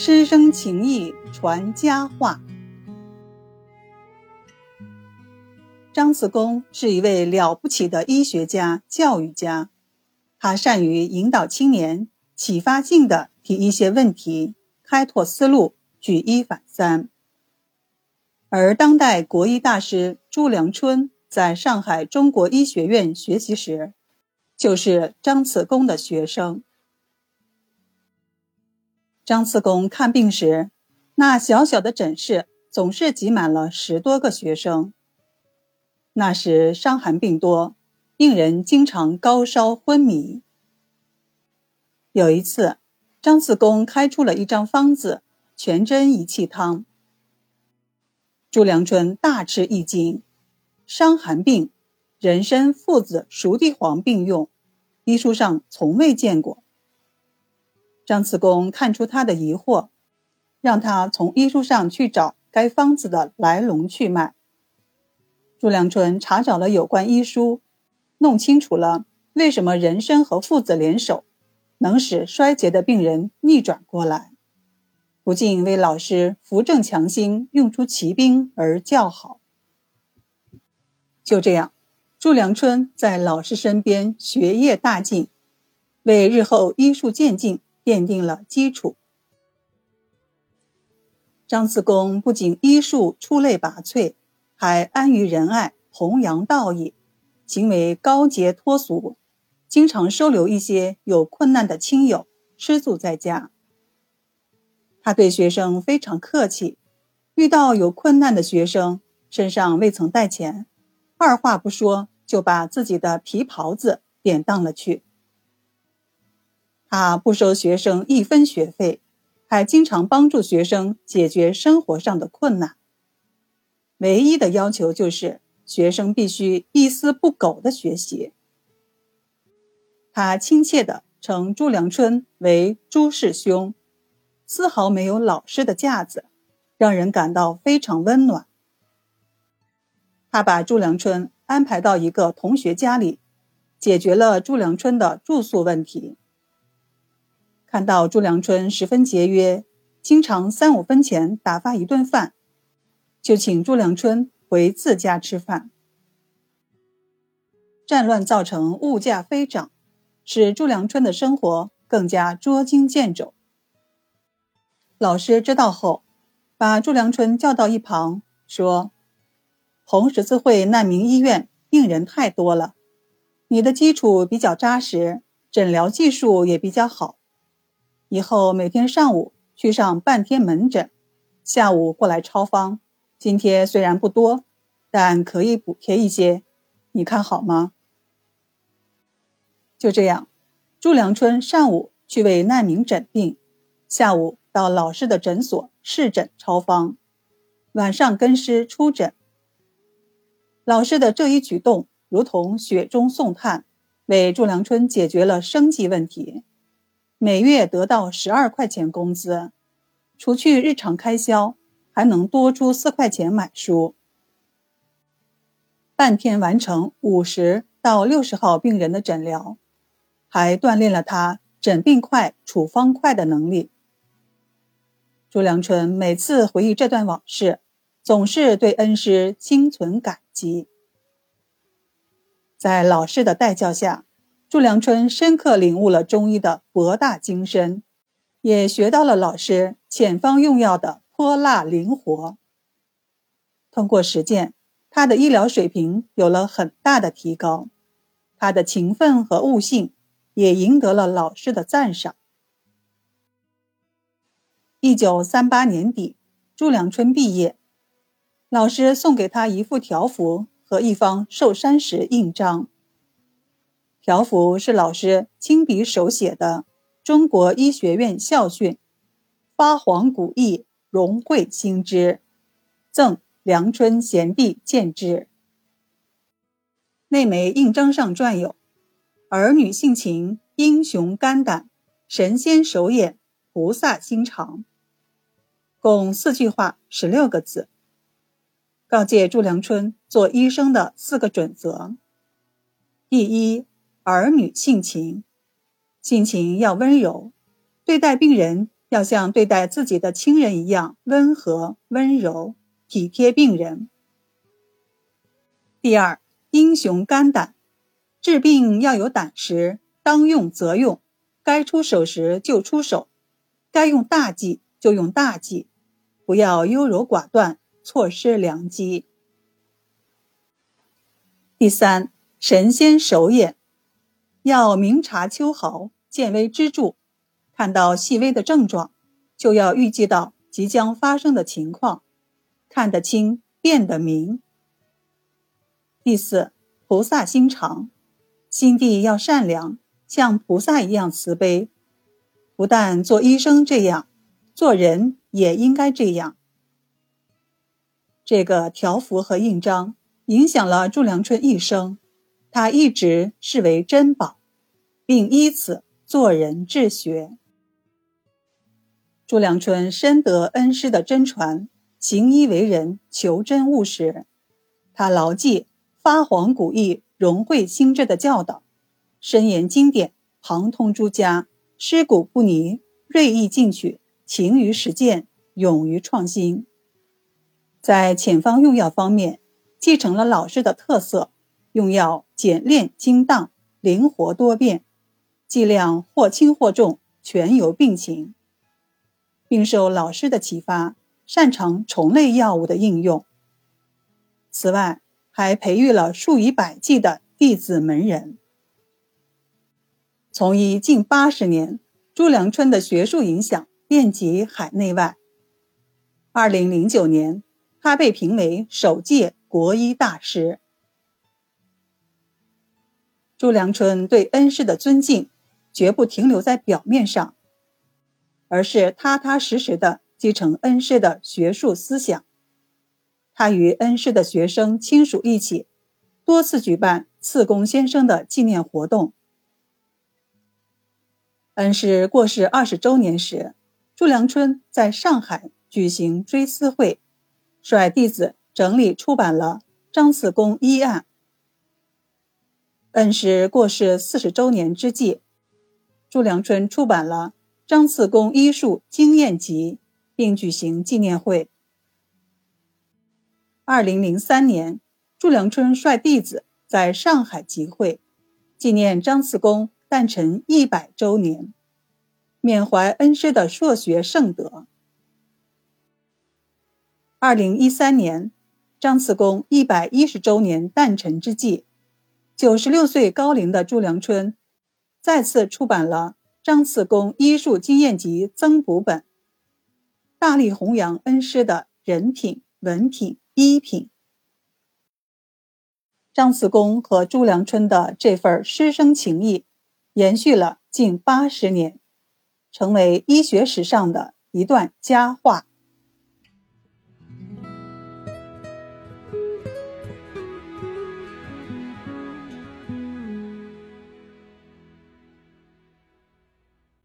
师生情谊传佳话。张子公是一位了不起的医学家、教育家，他善于引导青年，启发性的提一些问题，开拓思路，举一反三。而当代国医大师朱良春在上海中国医学院学习时，就是张子公的学生。张次公看病时，那小小的诊室总是挤满了十多个学生。那时伤寒病多，病人经常高烧昏迷。有一次，张次公开出了一张方子——全真仪气汤。朱良春大吃一惊：伤寒病，人参、附子、熟地黄并用，医书上从未见过。张次公看出他的疑惑，让他从医书上去找该方子的来龙去脉。朱良春查找了有关医书，弄清楚了为什么人参和附子联手能使衰竭的病人逆转过来，不禁为老师扶正强心、用出奇兵而叫好。就这样，朱良春在老师身边学业大进，为日后医术渐进。奠定了基础。张自公不仅医术出类拔萃，还安于仁爱，弘扬道义，行为高洁脱俗，经常收留一些有困难的亲友，吃住在家。他对学生非常客气，遇到有困难的学生，身上未曾带钱，二话不说就把自己的皮袍子典当了去。他不收学生一分学费，还经常帮助学生解决生活上的困难。唯一的要求就是学生必须一丝不苟的学习。他亲切地称朱良春为朱师兄，丝毫没有老师的架子，让人感到非常温暖。他把朱良春安排到一个同学家里，解决了朱良春的住宿问题。看到朱良春十分节约，经常三五分钱打发一顿饭，就请朱良春回自家吃饭。战乱造成物价飞涨，使朱良春的生活更加捉襟见肘。老师知道后，把朱良春叫到一旁，说：“红十字会难民医院病人太多了，你的基础比较扎实，诊疗技术也比较好。”以后每天上午去上半天门诊，下午过来抄方。津贴虽然不多，但可以补贴一些，你看好吗？就这样，朱良春上午去为难民诊病，下午到老师的诊所试诊抄方，晚上跟师出诊。老师的这一举动如同雪中送炭，为朱良春解决了生计问题。每月得到十二块钱工资，除去日常开销，还能多出四块钱买书。半天完成五十到六十号病人的诊疗，还锻炼了他诊病快、处方快的能力。朱良春每次回忆这段往事，总是对恩师心存感激。在老师的带教下。朱良春深刻领悟了中医的博大精深，也学到了老师遣方用药的泼辣灵活。通过实践，他的医疗水平有了很大的提高，他的勤奋和悟性也赢得了老师的赞赏。一九三八年底，朱良春毕业，老师送给他一副条幅和一方寿山石印章。条幅是老师亲笔手写的，中国医学院校训：“发黄古意，融汇新知，赠梁春贤弟见之。”那枚印章上撰有：“儿女性情，英雄肝胆，神仙手眼，菩萨心肠。”共四句话，十六个字，告诫朱良春做医生的四个准则：第一。儿女性情，性情要温柔，对待病人要像对待自己的亲人一样温和温柔，体贴病人。第二，英雄肝胆，治病要有胆识，当用则用，该出手时就出手，该用大计就用大计，不要优柔寡断，错失良机。第三，神仙手眼，要明察秋毫，见微知著。看到细微的症状，就要预计到即将发生的情况，看得清，辨得明。第四，菩萨心肠，心地要善良，像菩萨一样慈悲。不但做医生这样，做人也应该这样。这个条幅和印章影响了朱良春一生，他一直视为珍宝，并依此做人治学。朱良春深得恩师的真传，行医为人求真务实。他牢记发黄古意、融会心志的教导，深研经典，旁通诸家，师古不泥，锐意进取，勤于实践，勇于创新。在遣方用药方面，继承了老师的特色，用药简练精当，灵活多变，剂量或轻或重，全由病情。并受老师的启发，擅长虫类药物的应用。此外，还培育了数以百计的弟子门人。从医近八十年，朱良春的学术影响遍及海内外。二零零九年，他被评为首届国医大师。朱良春对恩师的尊敬，绝不停留在表面上。而是踏踏实实的继承恩师的学术思想。他与恩师的学生亲属一起，多次举办次公先生的纪念活动。恩师过世二十周年时，朱良春在上海举行追思会，率弟子整理出版了《张次公医案》。恩师过世四十周年之际，朱良春出版了。张次公医术经验集，并举行纪念会。二零零三年，朱良春率弟子在上海集会，纪念张次公诞辰一百周年，缅怀恩师的硕学圣德。二零一三年，张次公一百一十周年诞辰之际，九十六岁高龄的朱良春再次出版了。张次公医术经验集增补本，大力弘扬恩师的人品、文品、医品。张次公和朱良春的这份师生情谊，延续了近八十年，成为医学史上的一段佳话。